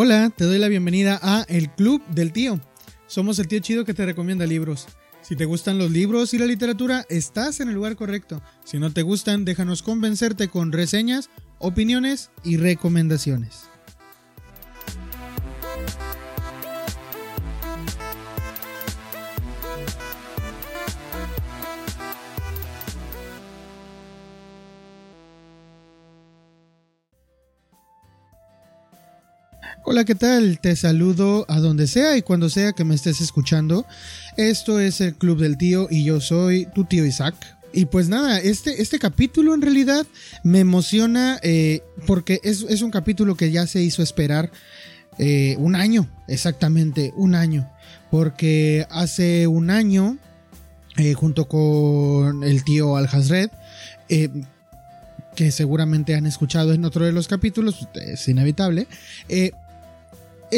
Hola, te doy la bienvenida a El Club del Tío. Somos el tío chido que te recomienda libros. Si te gustan los libros y la literatura, estás en el lugar correcto. Si no te gustan, déjanos convencerte con reseñas, opiniones y recomendaciones. Hola, ¿qué tal? Te saludo a donde sea y cuando sea que me estés escuchando. Esto es el Club del Tío y yo soy tu tío Isaac. Y pues nada, este, este capítulo en realidad me emociona eh, porque es, es, un capítulo que ya se hizo esperar eh, un año, exactamente, un año. Porque hace un año, eh, junto con el tío Al Hazred, que seguramente han escuchado en otro de los capítulos, es inevitable, eh,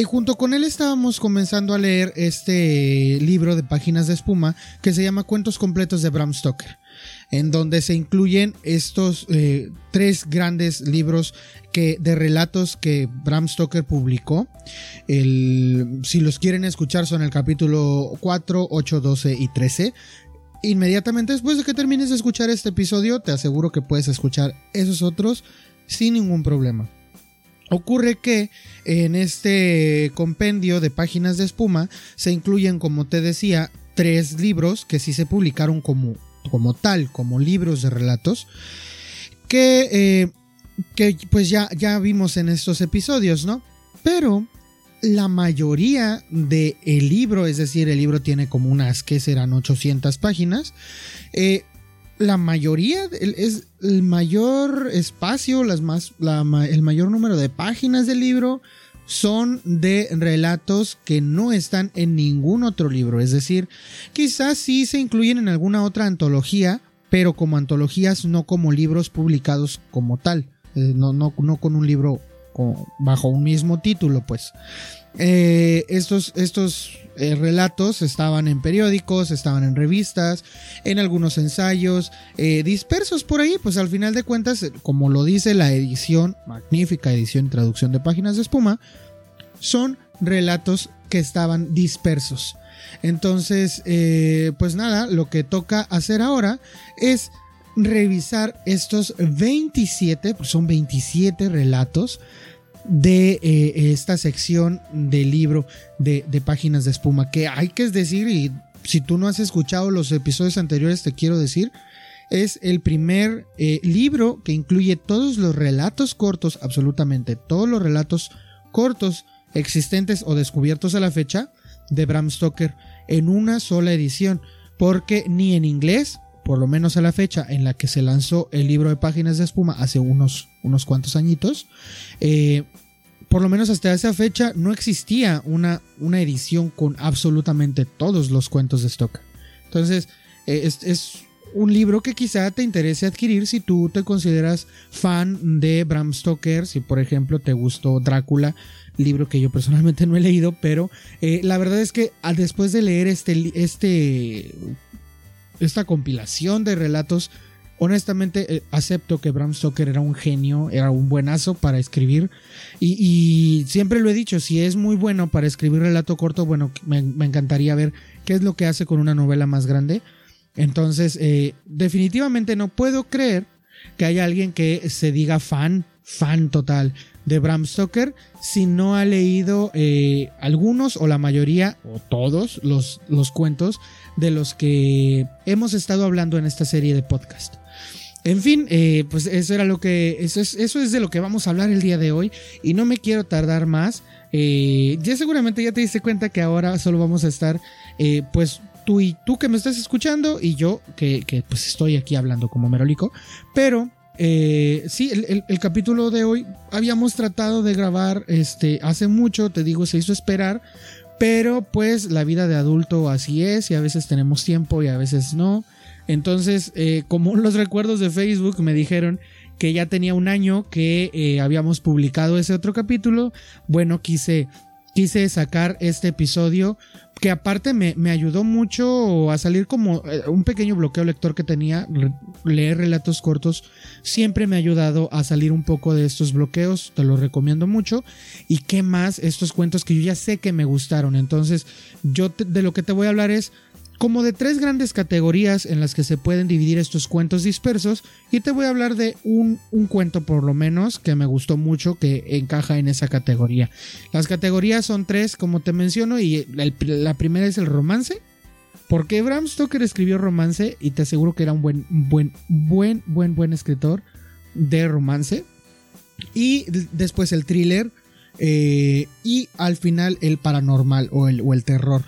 junto con él estábamos comenzando a leer este libro de páginas de espuma que se llama Cuentos completos de Bram Stoker, en donde se incluyen estos eh, tres grandes libros que, de relatos que Bram Stoker publicó. Si los quieren escuchar son el capítulo 4, 8, 12 y 13. Inmediatamente después de que termines de escuchar este episodio, te aseguro que puedes escuchar esos otros sin ningún problema. Ocurre que en este compendio de páginas de espuma se incluyen, como te decía, tres libros que sí se publicaron como, como tal, como libros de relatos, que, eh, que pues ya, ya vimos en estos episodios, ¿no? Pero la mayoría del el libro, es decir, el libro tiene como unas que serán 800 páginas, eh, la mayoría, es el mayor espacio, las más, el mayor número de páginas del libro son de relatos que no están en ningún otro libro. Es decir, quizás sí se incluyen en alguna otra antología, pero como antologías, no como libros publicados como tal. Eh, no, no, no con un libro bajo un mismo título, pues. Eh, estos, estos eh, relatos estaban en periódicos, estaban en revistas, en algunos ensayos, eh, dispersos por ahí, pues al final de cuentas, como lo dice la edición, magnífica edición y traducción de páginas de espuma, son relatos que estaban dispersos. Entonces, pues nada, lo que toca hacer ahora es revisar estos 27, pues son 27 relatos de eh, esta sección del libro de, páginas de espuma. Que hay que decir, y si tú no has escuchado los episodios anteriores, te quiero decir, es el primer eh, libro que incluye todos los relatos cortos, absolutamente todos los relatos cortos existentes o descubiertos a la fecha de Bram Stoker en una sola edición, porque ni en inglés por lo menos a la fecha en la que se lanzó el libro de páginas de espuma hace unos, unos cuantos añitos, eh, por lo menos hasta esa fecha no existía una, una edición con absolutamente todos los cuentos de Stoker. Entonces, eh, es, un libro que quizá te interese adquirir si tú te consideras fan de Bram Stoker, si por ejemplo te gustó Drácula, libro que yo personalmente no he leído, pero eh, la verdad es que después de leer este, este esta compilación de relatos, honestamente eh, acepto que Bram Stoker era un genio, era un buenazo para escribir. Y, siempre lo he dicho, si es muy bueno para escribir relato corto, bueno, me, encantaría ver qué es lo que hace con una novela más grande. Entonces, eh, definitivamente no puedo creer que haya alguien que se diga fan, fan total de Bram Stoker si no ha leído eh, algunos o la mayoría o todos los, los cuentos de los que hemos estado hablando en esta serie de podcast. En fin, eh, pues eso era lo que. Eso es, eso es de lo que vamos a hablar el día de hoy. Y no me quiero tardar más. Eh, ya seguramente ya te diste cuenta que ahora solo vamos a estar. Pues tú y tú que me estás escuchando. Y yo que, pues estoy aquí hablando como merolico. Pero. Sí, el, el, capítulo de hoy habíamos tratado de grabar este hace mucho, te digo, se hizo esperar, pero pues la vida de adulto así es y a veces tenemos tiempo y a veces no. Entonces, eh, como los recuerdos de Facebook me dijeron que ya tenía un año que eh, habíamos publicado ese otro capítulo, bueno, quise quise sacar este episodio que aparte me, ayudó mucho a salir como eh, un pequeño bloqueo lector que tenía, leer relatos cortos, siempre me ha ayudado a salir un poco de estos bloqueos, te lo recomiendo mucho. Y qué más, estos cuentos que yo ya sé que me gustaron, entonces yo de lo que te voy a hablar es como de tres grandes categorías en las que se pueden dividir estos cuentos dispersos y te voy a hablar de un, cuento por lo menos que me gustó mucho que encaja en esa categoría. Las categorías son tres como te menciono y la primera es el romance. Porque Bram Stoker escribió romance y te aseguro que era un buen, buen, buen, buen, buen escritor de romance. Y después el thriller eh, y al final el paranormal o el, o el terror.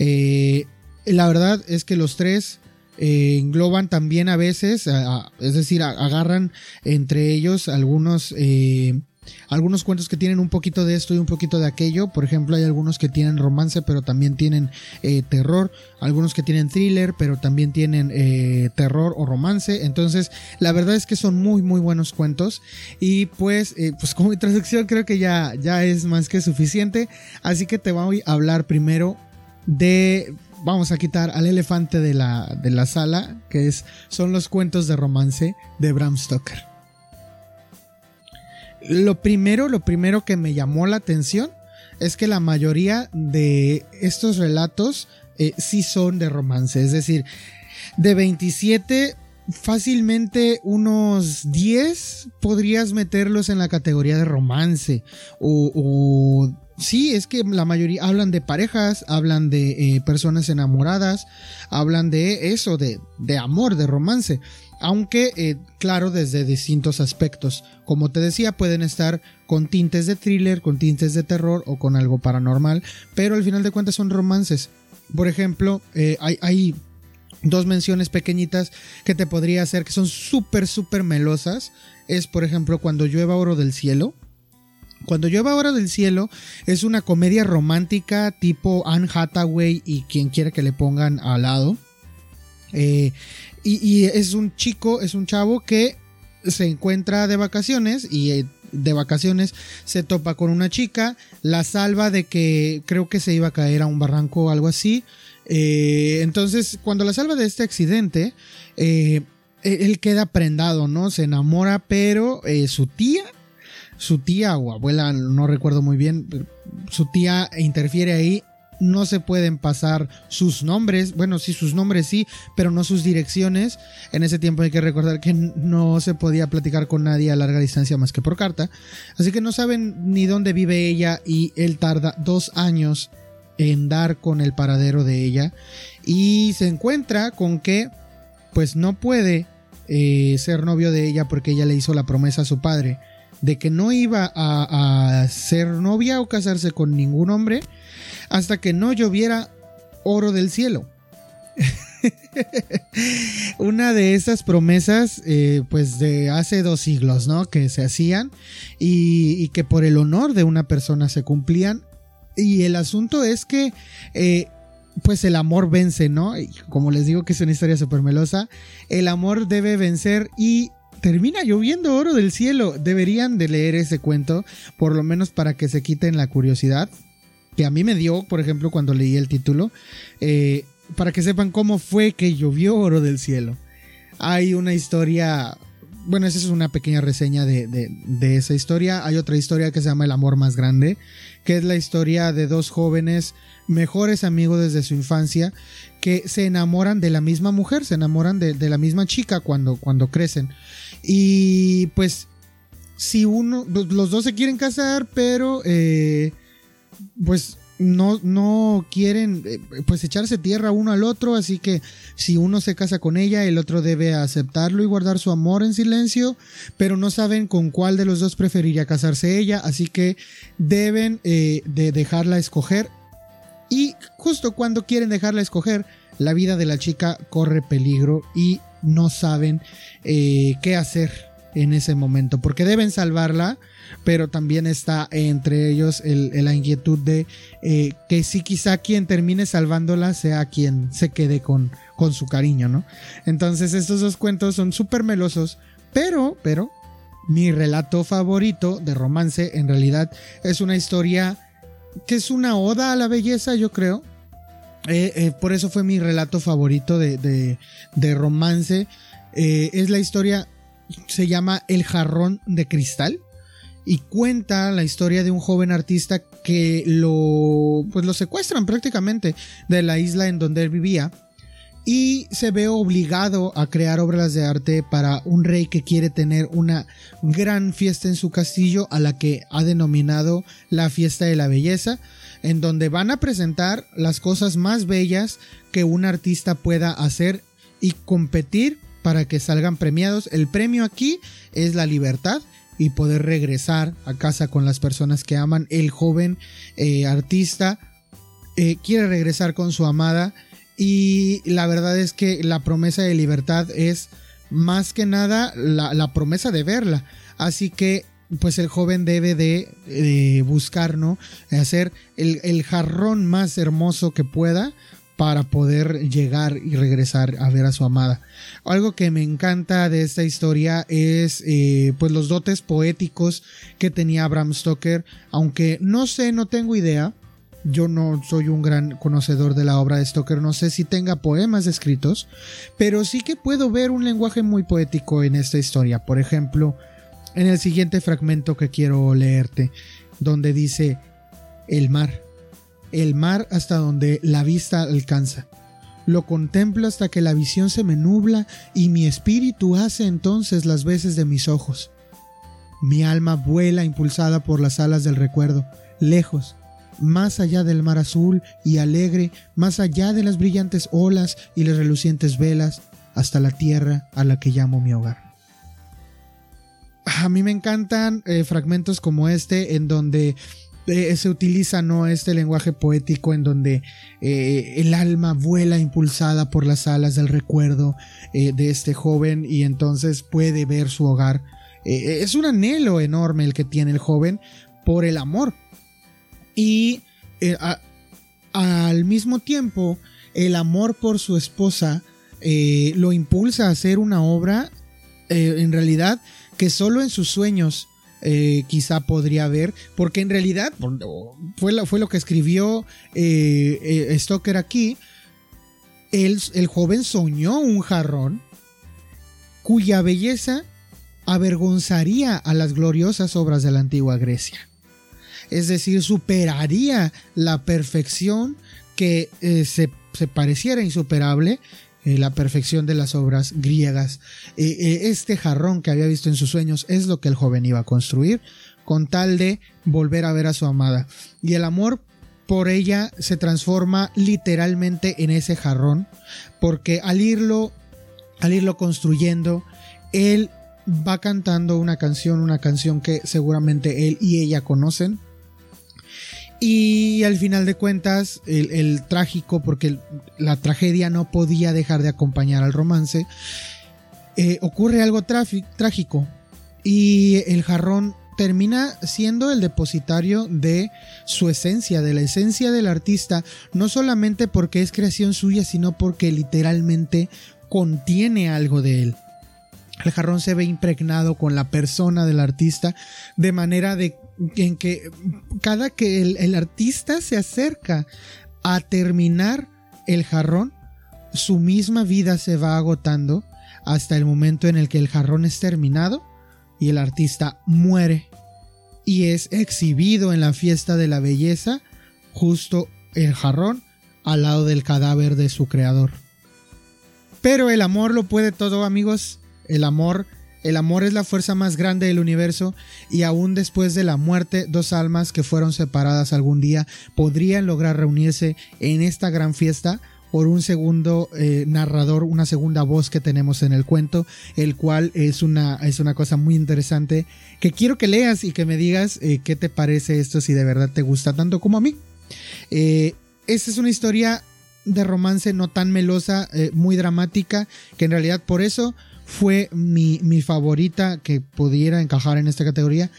Eh, la verdad es que los tres eh, engloban también a veces, es decir, agarran entre ellos algunos, eh, algunos cuentos que tienen un poquito de esto y un poquito de aquello. Por ejemplo, hay algunos que tienen romance, pero también tienen eh, terror. Algunos que tienen thriller, pero también tienen terror o romance. Entonces, la verdad es que son muy, muy buenos cuentos. Y pues, pues como introducción creo que ya, ya es más que suficiente. Así que te voy a hablar primero de vamos a quitar al elefante de la, de la sala, que es, son los cuentos de romance de Bram Stoker. Lo primero, lo primero que me llamó la atención es que la mayoría de estos relatos eh, sí son de romance, es decir, de 27 fácilmente unos 10 podrías meterlos en la categoría de romance o, o Sí, es que la mayoría hablan de parejas, hablan de eh, personas enamoradas, hablan de eso, de, de amor, de romance. Aunque, eh, claro, desde distintos aspectos. Como te decía, pueden estar con tintes de thriller, con tintes de terror o con algo paranormal, pero al final de cuentas son romances. Por ejemplo, eh, hay, hay dos menciones pequeñitas que te podría hacer que son súper, súper melosas. Es, por ejemplo, cuando llueva oro del cielo cuando llueva Hora del Cielo es una comedia romántica tipo Anne Hathaway y quien quiera que le pongan al lado. Eh, y, es un chico, es un chavo que se encuentra de vacaciones y eh, de vacaciones se topa con una chica, la salva de que creo que se iba a caer a un barranco o algo así. Eh, entonces, cuando la salva de este accidente, él queda prendado, ¿no? Se enamora, pero su tía su tía o abuela, no recuerdo muy bien, su tía interfiere ahí. No se pueden pasar sus nombres, bueno, sí, sus nombres sí, pero no sus direcciones. En ese tiempo hay que recordar que no se podía platicar con nadie a larga distancia más que por carta. Así que no saben ni dónde vive ella y él tarda dos años en dar con el paradero de ella. Y se encuentra con que, pues no puede eh, ser novio de ella porque ella le hizo la promesa a su padre de que no iba a, ser novia o casarse con ningún hombre hasta que no lloviera oro del cielo. Una de esas promesas, eh, pues de hace dos siglos, ¿no? Que se hacían y, que por el honor de una persona se cumplían. Y el asunto es que, eh, pues el amor vence, ¿no? Y como les digo que es una historia súper melosa, el amor debe vencer y termina lloviendo oro del cielo. Deberían de leer ese cuento, por lo menos para que se quiten la curiosidad que a mí me dio, por ejemplo, cuando leí el título, eh, para que sepan cómo fue que llovió oro del cielo. Hay una historia, bueno, esa es una pequeña reseña de, de esa historia. Hay otra historia que se llama El amor más grande, que es la historia de dos jóvenes mejores amigos desde su infancia que se enamoran de la misma mujer, se enamoran de, la misma chica cuando, cuando crecen. Y pues si uno, los dos se quieren casar, pero eh, pues no, no quieren eh, pues echarse tierra uno al otro, así que si uno se casa con ella, el otro debe aceptarlo y guardar su amor en silencio, pero no saben con cuál de los dos preferiría casarse ella, así que deben eh, de dejarla escoger. Y justo cuando quieren dejarla escoger, la vida de la chica corre peligro y no saben eh, qué hacer en ese momento, porque deben salvarla, pero también está entre ellos la inquietud de eh, que si quizá quien termine salvándola sea quien se quede con, con su cariño, ¿no? Entonces estos dos cuentos son súper melosos, pero, pero, mi relato favorito de romance en realidad es una historia que es una oda a la belleza, yo creo. Eh, eh, por eso fue mi relato favorito de, de, romance. Eh, es la historia, se llama El jarrón de cristal y cuenta la historia de un joven artista que lo, pues lo secuestran prácticamente de la isla en donde él vivía y se ve obligado a crear obras de arte para un rey que quiere tener una gran fiesta en su castillo a la que ha denominado la fiesta de la belleza en donde van a presentar las cosas más bellas que un artista pueda hacer y competir para que salgan premiados. El premio aquí es la libertad y poder regresar a casa con las personas que aman. El joven eh, artista eh, quiere regresar con su amada y la verdad es que la promesa de libertad es más que nada la, la promesa de verla. Así que pues el joven debe de, buscar, ¿no? Hacer el, jarrón más hermoso que pueda para poder llegar y regresar a ver a su amada. Algo que me encanta de esta historia es eh, pues los dotes poéticos que tenía Bram Stoker, aunque no sé, no tengo idea. Yo no soy un gran conocedor de la obra de Stoker, no sé si tenga poemas escritos, pero sí que puedo ver un lenguaje muy poético en esta historia. Por ejemplo, en el siguiente fragmento que quiero leerte, donde dice el mar, el mar hasta donde la vista alcanza. Lo contemplo hasta que la visión se me nubla y mi espíritu hace entonces las veces de mis ojos. Mi alma vuela impulsada por las alas del recuerdo, lejos, más allá del mar azul y alegre, más allá de las brillantes olas y las relucientes velas, hasta la tierra a la que llamo mi hogar a mí me encantan eh, fragmentos como este en donde eh, se utiliza no este lenguaje poético en donde eh, el alma vuela impulsada por las alas del recuerdo de este joven y entonces puede ver su hogar. es un anhelo enorme el que tiene el joven por el amor y al mismo tiempo el amor por su esposa lo impulsa a hacer una obra en realidad que solo en sus sueños eh, quizá podría ver, porque en realidad fue, lo, fue lo que escribió eh, eh, Stoker aquí. El, el joven soñó un jarrón cuya belleza avergonzaría a las gloriosas obras de la antigua Grecia. Es decir, superaría la perfección que se, se, pareciera insuperable eh, la perfección de las obras griegas. Eh, eh, este jarrón que había visto en sus sueños es lo que el joven iba a construir con tal de volver a ver a su amada. Y el amor por ella se transforma literalmente en ese jarrón, porque al irlo, al irlo construyendo, él va cantando una canción, una canción que seguramente él y ella conocen, y al final de cuentas, el, trágico, porque la tragedia no podía dejar de acompañar al romance, eh, ocurre algo trágico y el jarrón termina siendo el depositario de su esencia, de la esencia del artista, no solamente porque es creación suya, sino porque literalmente contiene algo de él. El jarrón se ve impregnado con la persona del artista de manera de en que cada que el, artista se acerca a terminar el jarrón, su misma vida se va agotando hasta el momento en el que el jarrón es terminado y el artista muere y es exhibido en la fiesta de la belleza justo el jarrón al lado del cadáver de su creador. Pero el amor lo puede todo amigos, el amor el amor es la fuerza más grande del universo y aún después de la muerte, dos almas que fueron separadas algún día podrían lograr reunirse en esta gran fiesta por un segundo eh, narrador, una segunda voz que tenemos en el cuento, el cual es una, es una cosa muy interesante que quiero que leas y que me digas eh, qué te parece esto, si de verdad te gusta tanto como a mí. Eh, esta es una historia de romance no tan melosa, muy dramática, que en realidad por eso fue mi, favorita que pudiera encajar en esta categoría.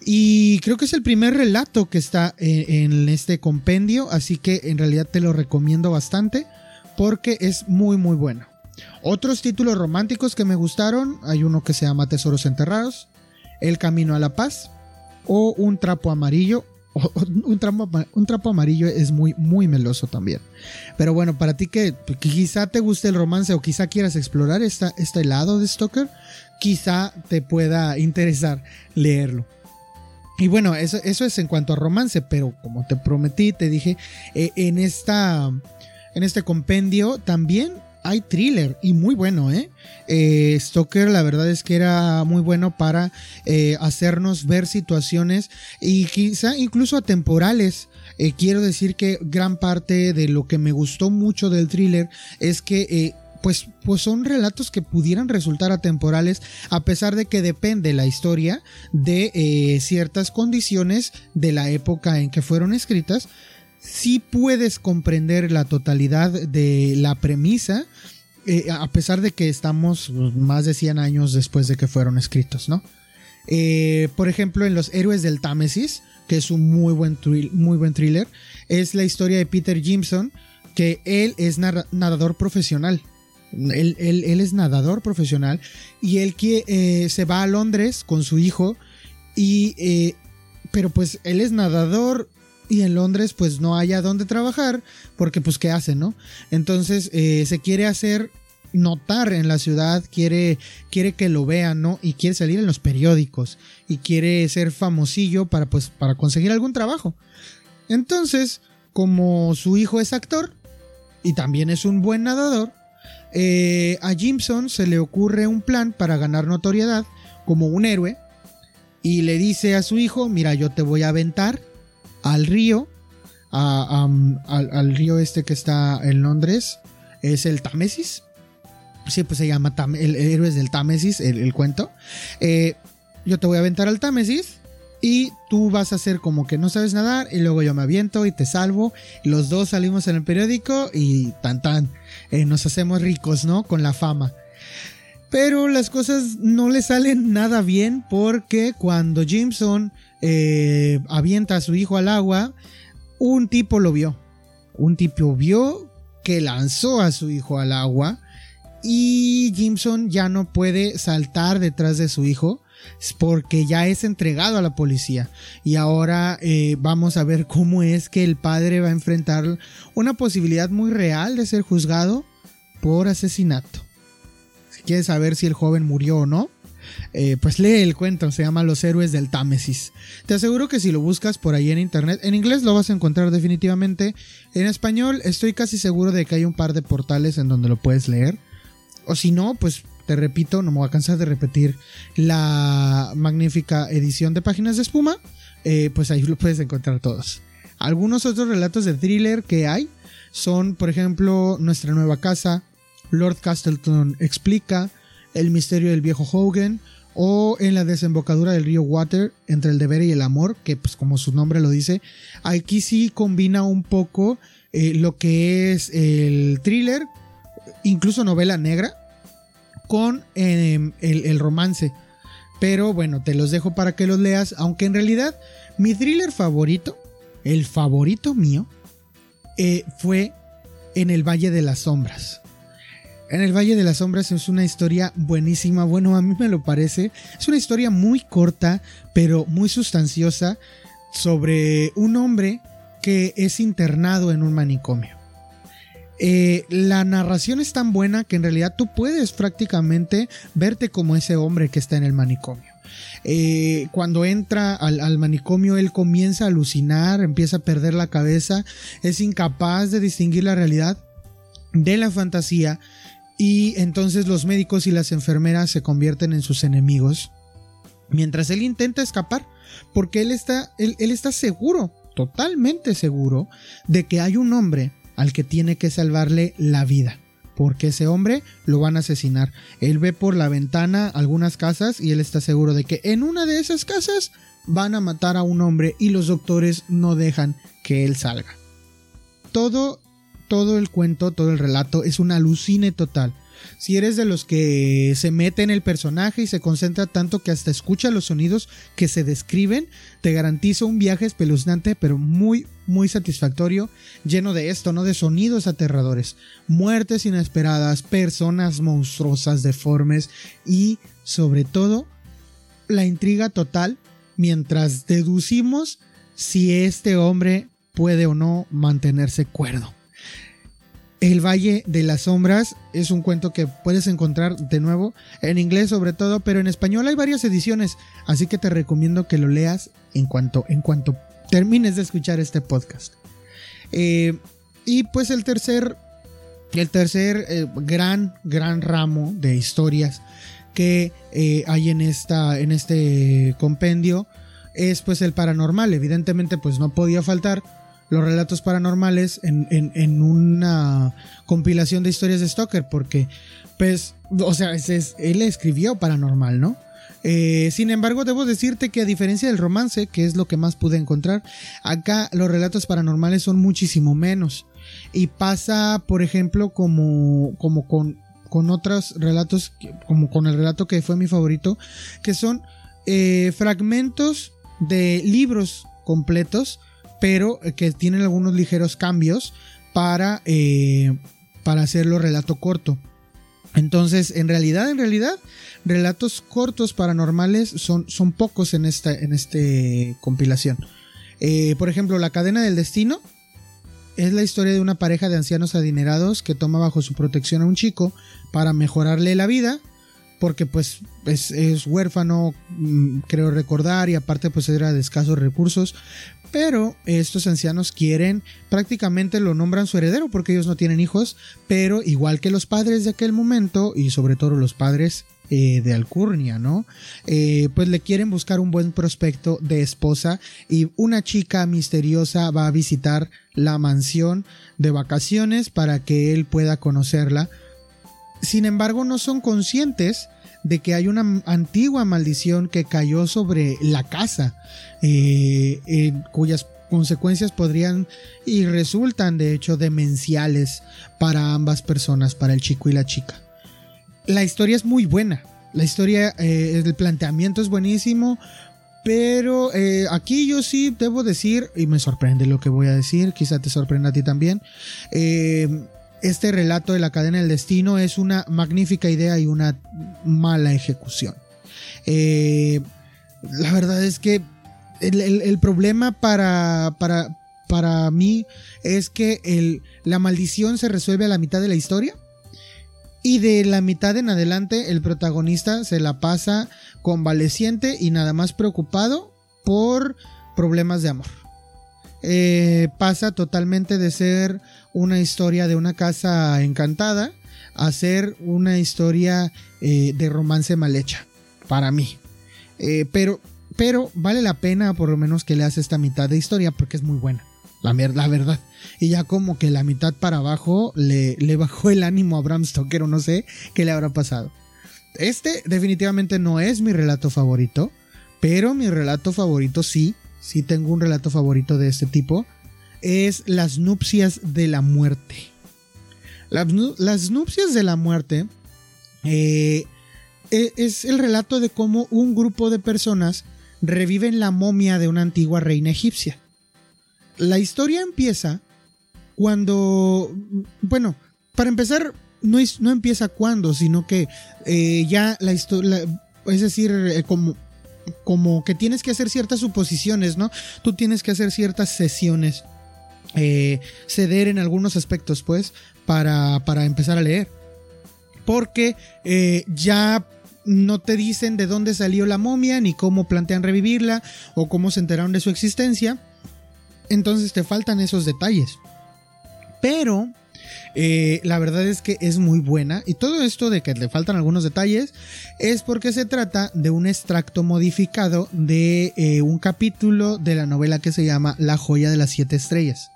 Y creo que es el primer relato que está en, este compendio, así que en realidad te lo recomiendo bastante porque es muy muy bueno. Otros títulos románticos que me gustaron, hay uno que se llama Tesoros Enterrados, El Camino a la Paz o Un Trapo Amarillo. un, trapo, un trapo amarillo es muy, muy meloso también. Pero bueno, para ti que, quizá te guste el romance o quizá quieras explorar esta, este lado de Stoker, quizá te pueda interesar leerlo. Y bueno, eso, eso es en cuanto a romance, pero como te prometí, te dije, eh, en, esta, en este compendio también hay thriller y muy bueno, ¿eh? ¿eh? Stoker la verdad es que era muy bueno para eh, hacernos ver situaciones y quizá incluso atemporales. Eh, quiero decir que gran parte de lo que me gustó mucho del thriller es que pues, pues son relatos que pudieran resultar atemporales a pesar de que depende la historia de ciertas condiciones de la época en que fueron escritas si puedes comprender la totalidad de la premisa, eh, a pesar de que estamos más de 100 años después de que fueron escritos, ¿no? Eh, por ejemplo, en Los Héroes del Támesis, que es un muy buen, muy buen thriller, es la historia de Peter Jimson, que él es nadador profesional. Él, es nadador profesional y él que, eh, se va a Londres con su hijo y... pero pues él es nadador y en Londres pues no haya dónde trabajar porque pues qué hace, ¿no? Entonces eh, se quiere hacer notar en la ciudad, quiere, quiere que lo vean, ¿no? Y quiere salir en los periódicos y quiere ser famosillo para pues para conseguir algún trabajo. Entonces, como su hijo es actor y también es un buen nadador, eh, a Jimson se le ocurre un plan para ganar notoriedad como un héroe y le dice a su hijo, mira, yo te voy a aventar al río, al, río este que está en Londres, es el Támesis. Sí, pues se llama el, Héroes del Támesis, el, cuento. Eh, yo te voy a aventar al Támesis y tú vas a hacer como que no sabes nadar y luego yo me aviento y te salvo. los dos salimos en el periódico y tan tan, eh, nos hacemos ricos, ¿no? Con la fama. Pero las cosas no le salen nada bien porque cuando Jimson eh, avienta a su hijo al agua, un tipo lo vio. Un tipo vio que lanzó a su hijo al agua y Jimson ya no puede saltar detrás de su hijo porque ya es entregado a la policía y ahora eh, vamos a ver cómo es que el padre va a enfrentar una posibilidad muy real de ser juzgado por asesinato. Quieres saber si el joven murió o no, eh, pues lee el cuento, se llama Los Héroes del Támesis. Te aseguro que si lo buscas por ahí en internet, en inglés lo vas a encontrar definitivamente. En español estoy casi seguro de que hay un par de portales en donde lo puedes leer. O si no, pues te repito, no me voy a cansar de repetir la magnífica edición de Páginas de Espuma. Eh, pues ahí lo puedes encontrar todos. Algunos otros relatos de thriller que hay son, por ejemplo, Nuestra Nueva Casa, Lord Castleton explica, el misterio del viejo Hogan o en la desembocadura del río Water entre el deber y el amor, que pues como su nombre lo dice, aquí sí combina un poco eh, lo que es el thriller, incluso novela negra, con em, el, romance. Pero bueno, te los dejo para que los leas, aunque en realidad mi thriller favorito, el favorito mío, eh, fue en el Valle de las Sombras. En el Valle de las Sombras es una historia buenísima, bueno, a mí me lo parece. Es una historia muy corta, pero muy sustanciosa, sobre un hombre que es internado en un manicomio. Eh, la narración es tan buena que en realidad tú puedes prácticamente verte como ese hombre que está en el manicomio. Eh, cuando entra al, al, manicomio, él comienza a alucinar, empieza a perder la cabeza, es incapaz de distinguir la realidad de la fantasía y entonces los médicos y las enfermeras se convierten en sus enemigos. Mientras él intenta escapar, porque él está, él, está seguro, totalmente seguro, de que hay un hombre al que tiene que salvarle la vida porque ese hombre lo van a asesinar. Él ve por la ventana algunas casas y él está seguro de que en una de esas casas van a matar a un hombre y los doctores no dejan que él salga. Todo todo el cuento, todo el relato es un alucine total. Si eres de los que se mete en el personaje y se concentra tanto que hasta escucha los sonidos que se describen, te garantizo un viaje espeluznante pero muy, muy satisfactorio, lleno de esto, ¿no? De sonidos aterradores, muertes inesperadas, personas monstruosas, deformes y, sobre todo, la intriga total mientras deducimos si este hombre puede o no mantenerse cuerdo. El Valle de las Sombras es un cuento que puedes encontrar de nuevo en inglés sobre todo, pero en español hay varias ediciones, así que te recomiendo que lo leas en cuanto, en cuanto termines de escuchar este podcast. Eh, y pues el tercer, el tercer eh, gran, gran ramo de historias que eh, hay en, esta, en este compendio es pues el paranormal. Evidentemente pues no podía faltar los relatos paranormales en, una compilación de historias de Stoker, porque, pues, o sea, es, él escribió paranormal, ¿no? Eh, sin embargo, debo decirte que a diferencia del romance, que es lo que más pude encontrar, acá los relatos paranormales son muchísimo menos. Y pasa, por ejemplo, como, como con, con otros relatos, como con el relato que fue mi favorito, que son eh, fragmentos de libros completos pero que tienen algunos ligeros cambios para, eh, para hacerlo relato corto. Entonces, en realidad, en realidad, relatos cortos paranormales son, son pocos en esta en este compilación. Eh, por ejemplo, La cadena del destino es la historia de una pareja de ancianos adinerados que toma bajo su protección a un chico para mejorarle la vida, porque pues es, es huérfano, mm, creo recordar, y aparte pues era de escasos recursos, pero estos ancianos quieren, prácticamente lo nombran su heredero porque ellos no tienen hijos, pero igual que los padres de aquel momento y sobre todo los padres eh, de Alcurnia, ¿no? Eh, pues le quieren buscar un buen prospecto de esposa y una chica misteriosa va a visitar la mansión de vacaciones para que él pueda conocerla. Sin embargo, no son conscientes de que hay una antigua maldición que cayó sobre la casa, eh, cuyas consecuencias podrían y resultan de hecho demenciales para ambas personas, para el chico y la chica. La historia es muy buena, la historia, eh, el planteamiento es buenísimo, pero eh, aquí yo sí debo decir, y me sorprende lo que voy a decir, quizá te sorprenda a ti también, este relato de la cadena del destino es una magnífica idea y una mala ejecución. Eh, la verdad es que el, problema para, para, para, mí es que el, la maldición se resuelve a la mitad de la historia. Y de la mitad en adelante el protagonista se la pasa convaleciente y nada más preocupado por problemas de amor. Eh, pasa totalmente de ser una historia de una casa encantada a ser una historia eh, de romance mal hecha, para mí. Eh, pero, pero vale la pena por lo menos que leas esta mitad de historia porque es muy buena, la, la verdad. Y ya como que la mitad para abajo le, le bajó el ánimo a Bram Stoker o no sé qué le habrá pasado. Este definitivamente no es mi relato favorito, pero mi relato favorito sí, sí tengo un relato favorito de este tipo es Las nupcias de la muerte. Las, nupcias de la muerte eh, e, es el relato de cómo un grupo de personas reviven la momia de una antigua reina egipcia. La historia empieza cuando, bueno, para empezar, no, es, no empieza cuando, sino que eh, ya la historia, es decir, eh, como, como que tienes que hacer ciertas suposiciones, ¿no? Tú tienes que hacer ciertas sesiones eh, ceder en algunos aspectos, pues, para, para empezar a leer. Porque eh, ya no te dicen de dónde salió la momia, ni cómo plantean revivirla, o cómo se enteraron de su existencia. Entonces te faltan esos detalles. Pero eh, la verdad es que es muy buena y todo esto de que le faltan algunos detalles es porque se trata de un extracto modificado de un capítulo de la novela que se llama La joya de las siete estrellas.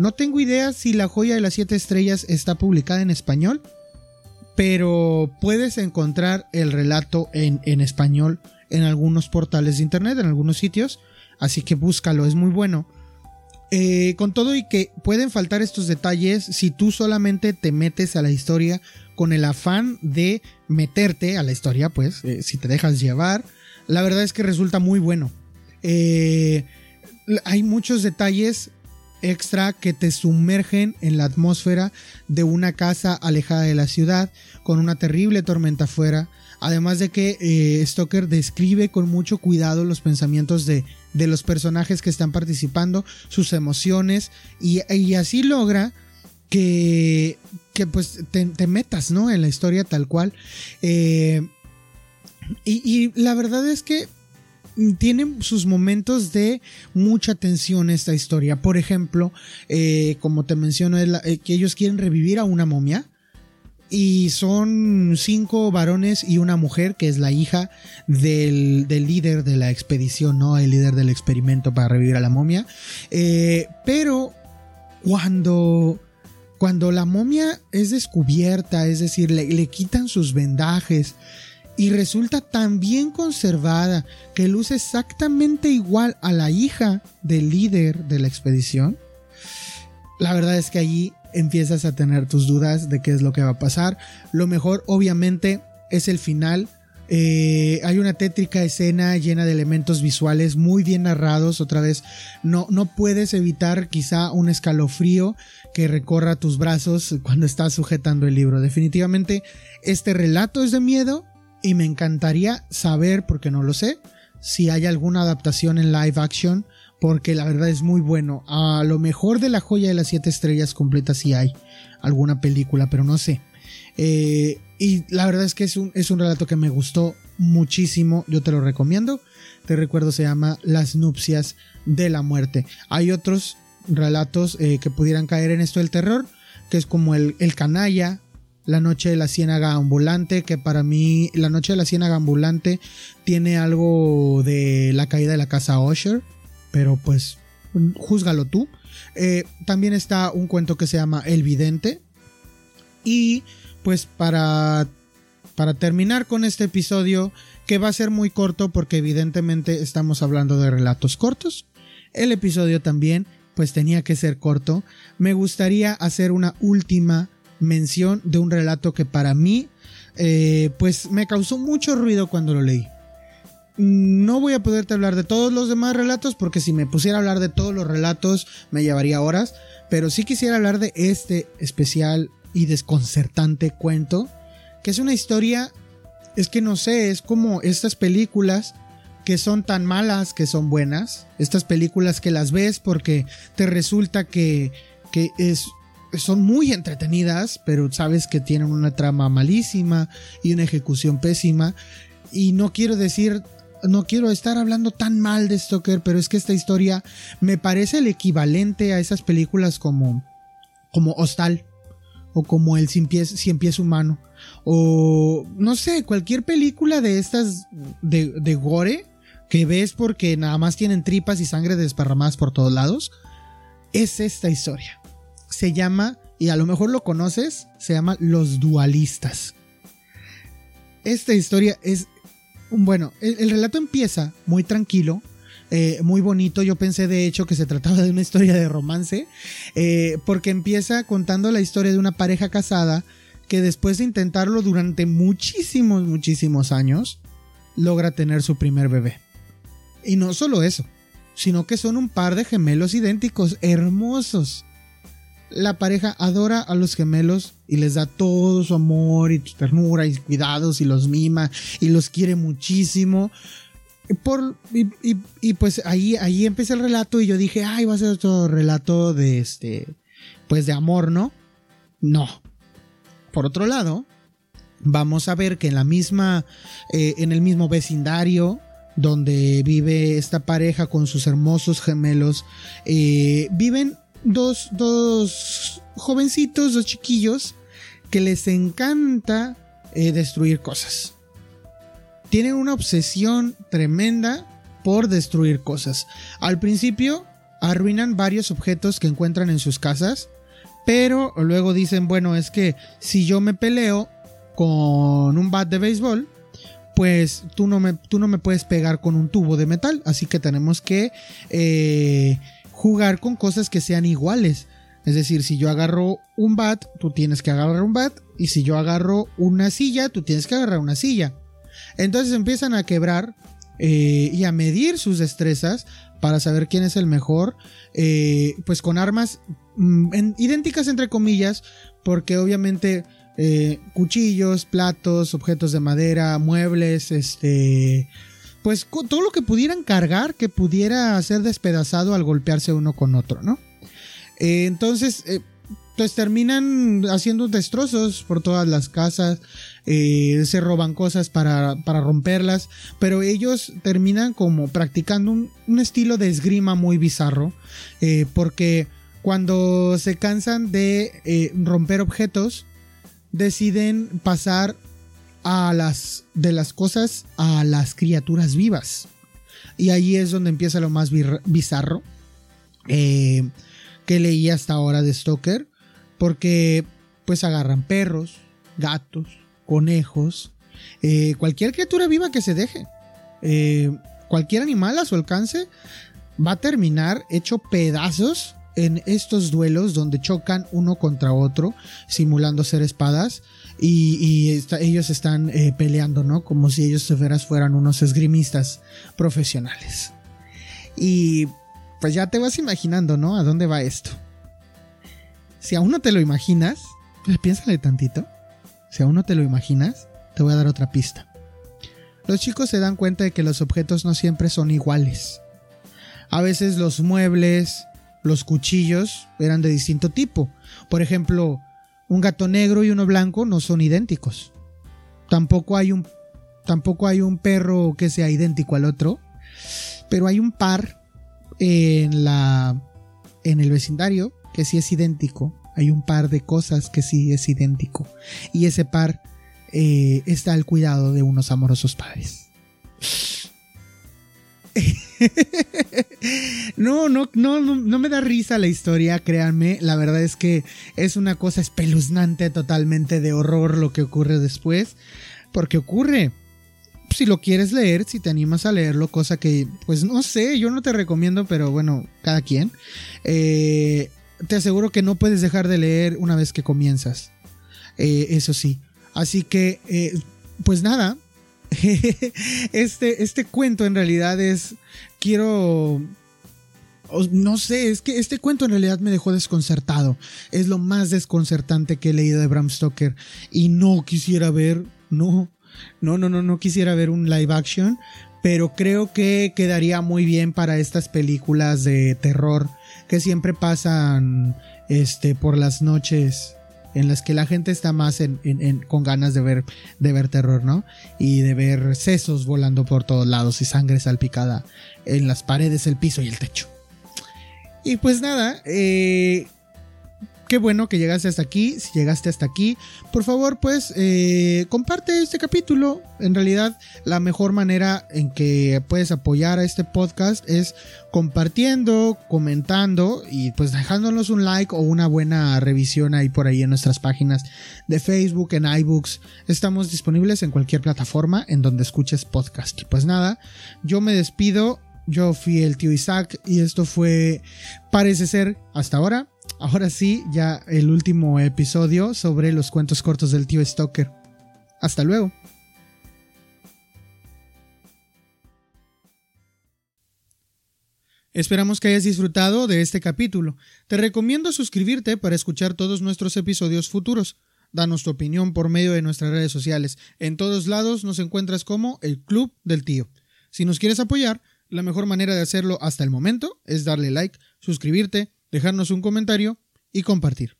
No tengo idea si La joya de las siete estrellas está publicada en español, pero puedes encontrar el relato en, español en algunos portales de internet, en algunos sitios, así que búscalo, es muy bueno. Eh, con todo y que pueden faltar estos detalles si tú solamente te metes a la historia con el afán de meterte a la historia, pues eh, si te dejas llevar, la verdad es que resulta muy bueno. Eh, hay muchos detalles extra que te sumergen en la atmósfera de una casa alejada de la ciudad con una terrible tormenta afuera. Además de que eh, Stoker describe con mucho cuidado los pensamientos de, de los personajes que están participando, sus emociones, y, así logra que, que pues te, metas, ¿no? En la historia tal cual. Eh, y, la verdad es que tiene sus momentos de mucha tensión esta historia. Por ejemplo, eh, como te menciono, eh, que ellos quieren revivir a una momia. Y son cinco varones y una mujer, que es la hija del, líder de la expedición, ¿no? El líder del experimento para revivir a la momia. Eh, pero cuando, cuando la momia es descubierta, es decir, le quitan sus vendajes, y resulta tan bien conservada que luce exactamente igual a la hija del líder de la expedición, la verdad es que allí empiezas a tener tus dudas de qué es lo que va a pasar. Lo mejor, obviamente, es el final. Eh, hay una tétrica escena llena de elementos visuales muy bien narrados. Otra vez, no, no puedes evitar quizá un escalofrío que recorra tus brazos cuando estás sujetando el libro. Definitivamente, este relato es de miedo y me encantaría saber, porque no lo sé, si hay alguna adaptación en live action porque la verdad es muy bueno. A lo mejor de la joya de las siete estrellas completa si hay alguna película, pero no sé. Eh, y la verdad es que es un, es un relato que me gustó muchísimo, yo te lo recomiendo. Te recuerdo, se llama Las nupcias de la muerte. Hay otros relatos eh, que pudieran caer en esto del terror, que es como el, el canalla, la noche de la ciénaga ambulante, que para mí la noche de la ciénaga ambulante tiene algo de la caída de la casa Usher pero pues júzgalo tú. Eh, también está un cuento que se llama El Vidente. Y pues para, para terminar con este episodio, que va a ser muy corto porque evidentemente estamos hablando de relatos cortos, el episodio también pues tenía que ser corto, me gustaría hacer una última mención de un relato que para mí eh, pues me causó mucho ruido cuando lo leí. No voy a poderte hablar de todos los demás relatos porque si me pusiera a hablar de todos los relatos me llevaría horas, pero sí quisiera hablar de este especial y desconcertante cuento, que es una historia, es que no sé, es como estas películas que son tan malas que son buenas, estas películas que las ves porque te resulta que, que es, son muy entretenidas, pero sabes que tienen una trama malísima y una ejecución pésima. Y no quiero decir no quiero estar hablando tan mal de Stoker, pero es que esta historia me parece el equivalente a esas películas como, como Hostal o como El Cien Pies, Humano o no sé, cualquier película de estas de, de gore que ves porque nada más tienen tripas y sangre desparramadas por todos lados. Es esta historia. Se llama, y a lo mejor lo conoces, se llama Los Dualistas. Esta historia es bueno, el, relato empieza muy tranquilo, eh, muy bonito. Yo pensé de hecho que se trataba de una historia de romance, eh, porque empieza contando la historia de una pareja casada que después de intentarlo durante muchísimos, muchísimos años, logra tener su primer bebé. Y no solo eso, sino que son un par de gemelos idénticos, hermosos la pareja adora a los gemelos y les da todo su amor y ternura y cuidados y los mima y los quiere muchísimo. Por, y, pues ahí, ahí empieza el relato y yo dije, ay, va a ser otro relato de este, pues de amor, ¿no? No. Por otro lado, vamos a ver que en la misma, eh, en el mismo vecindario donde vive esta pareja con sus hermosos gemelos, eh, viven dos, dos jovencitos, dos chiquillos, que les encanta eh, destruir cosas. Tienen una obsesión tremenda por destruir cosas. Al principio arruinan varios objetos que encuentran en sus casas, pero luego dicen, bueno, es que si yo me peleo con un bat de béisbol, pues tú no me, tú no me puedes pegar con un tubo de metal, así que tenemos que eh, jugar con cosas que sean iguales. Es decir, si yo agarro un bat, tú tienes que agarrar un bat. Y si yo agarro una silla, tú tienes que agarrar una silla. Entonces empiezan a quebrar eh, y a medir sus destrezas para saber quién es el mejor. Eh, pues con armas mm, idénticas entre comillas. Porque obviamente eh, cuchillos, platos, objetos de madera, muebles, este pues todo lo que pudieran cargar que pudiera ser despedazado al golpearse uno con otro, ¿no? Eh, entonces, eh, pues terminan haciendo destrozos por todas las casas, eh, se roban cosas para, romperlas, pero ellos terminan como practicando un, estilo de esgrima muy bizarro, porque cuando se cansan de romper objetos, deciden pasar a las de las cosas a las criaturas vivas. Y ahí es donde empieza lo más bizarro eh, que leí hasta ahora de Stoker. Porque pues agarran perros, gatos, conejos, eh, cualquier criatura viva que se deje. Eh, cualquier animal a su alcance va a terminar hecho pedazos en estos duelos donde chocan uno contra otro, simulando ser espadas y, ellos están eh, peleando, ¿no? Como si ellos fueran unos esgrimistas profesionales. Y pues ya te vas imaginando, ¿no? ¿A dónde va esto? Si aún no te lo imaginas, pues piénsale tantito. Si aún no te lo imaginas, te voy a dar otra pista. Los chicos se dan cuenta de que los objetos no siempre son iguales. A veces los muebles, los cuchillos eran de distinto tipo. Por ejemplo, un gato negro y uno blanco no son idénticos. Tampoco hay un, tampoco hay un perro que sea idéntico al otro, pero hay un par en la en el vecindario que sí es idéntico. Hay un par de cosas que sí es idéntico. Y ese par eh, está al cuidado de unos amorosos padres. no, no, no, no me da risa la historia, créanme. La verdad es que es una cosa espeluznante totalmente de horror lo que ocurre después. Porque ocurre. Si lo quieres leer, si te animas a leerlo, cosa que, pues no sé, yo no te recomiendo, pero bueno, cada quien. Eh, te aseguro que no puedes dejar de leer una vez que comienzas. Eh, eso sí. Así que, eh, pues nada, este, este cuento en realidad es. Quiero. No sé, es que este cuento en realidad me dejó desconcertado. Es lo más desconcertante que he leído de Bram Stoker. Y no quisiera ver. No. No, no, no, no quisiera ver un live action. Pero creo que quedaría muy bien para estas películas de terror que siempre pasan este, por las noches en las que la gente está más con ganas de ver, de ver terror, ¿no? Y de ver sesos volando por todos lados y sangre salpicada en las paredes, el piso y el techo. Y pues nada, eh, Qué bueno que llegaste hasta aquí. Si llegaste hasta aquí, por favor, pues eh, comparte este capítulo. En realidad, la mejor manera en que puedes apoyar a este podcast es compartiendo, comentando y pues dejándonos un like o una buena revisión ahí por ahí en nuestras páginas de Facebook, en iBooks. Estamos disponibles en cualquier plataforma en donde escuches podcast. Y pues nada, yo me despido. Yo fui el tío Isaac y esto fue, parece ser, hasta ahora, ahora sí, ya el último episodio sobre los cuentos cortos del tío Stoker. Hasta luego. Esperamos que hayas disfrutado de este capítulo. Te recomiendo suscribirte para escuchar todos nuestros episodios futuros. Danos tu opinión por medio de nuestras redes sociales. En todos lados nos encuentras como el Club del Tío. Si nos quieres apoyar, la mejor manera de hacerlo hasta el momento es darle like, suscribirte, dejarnos un comentario y compartir.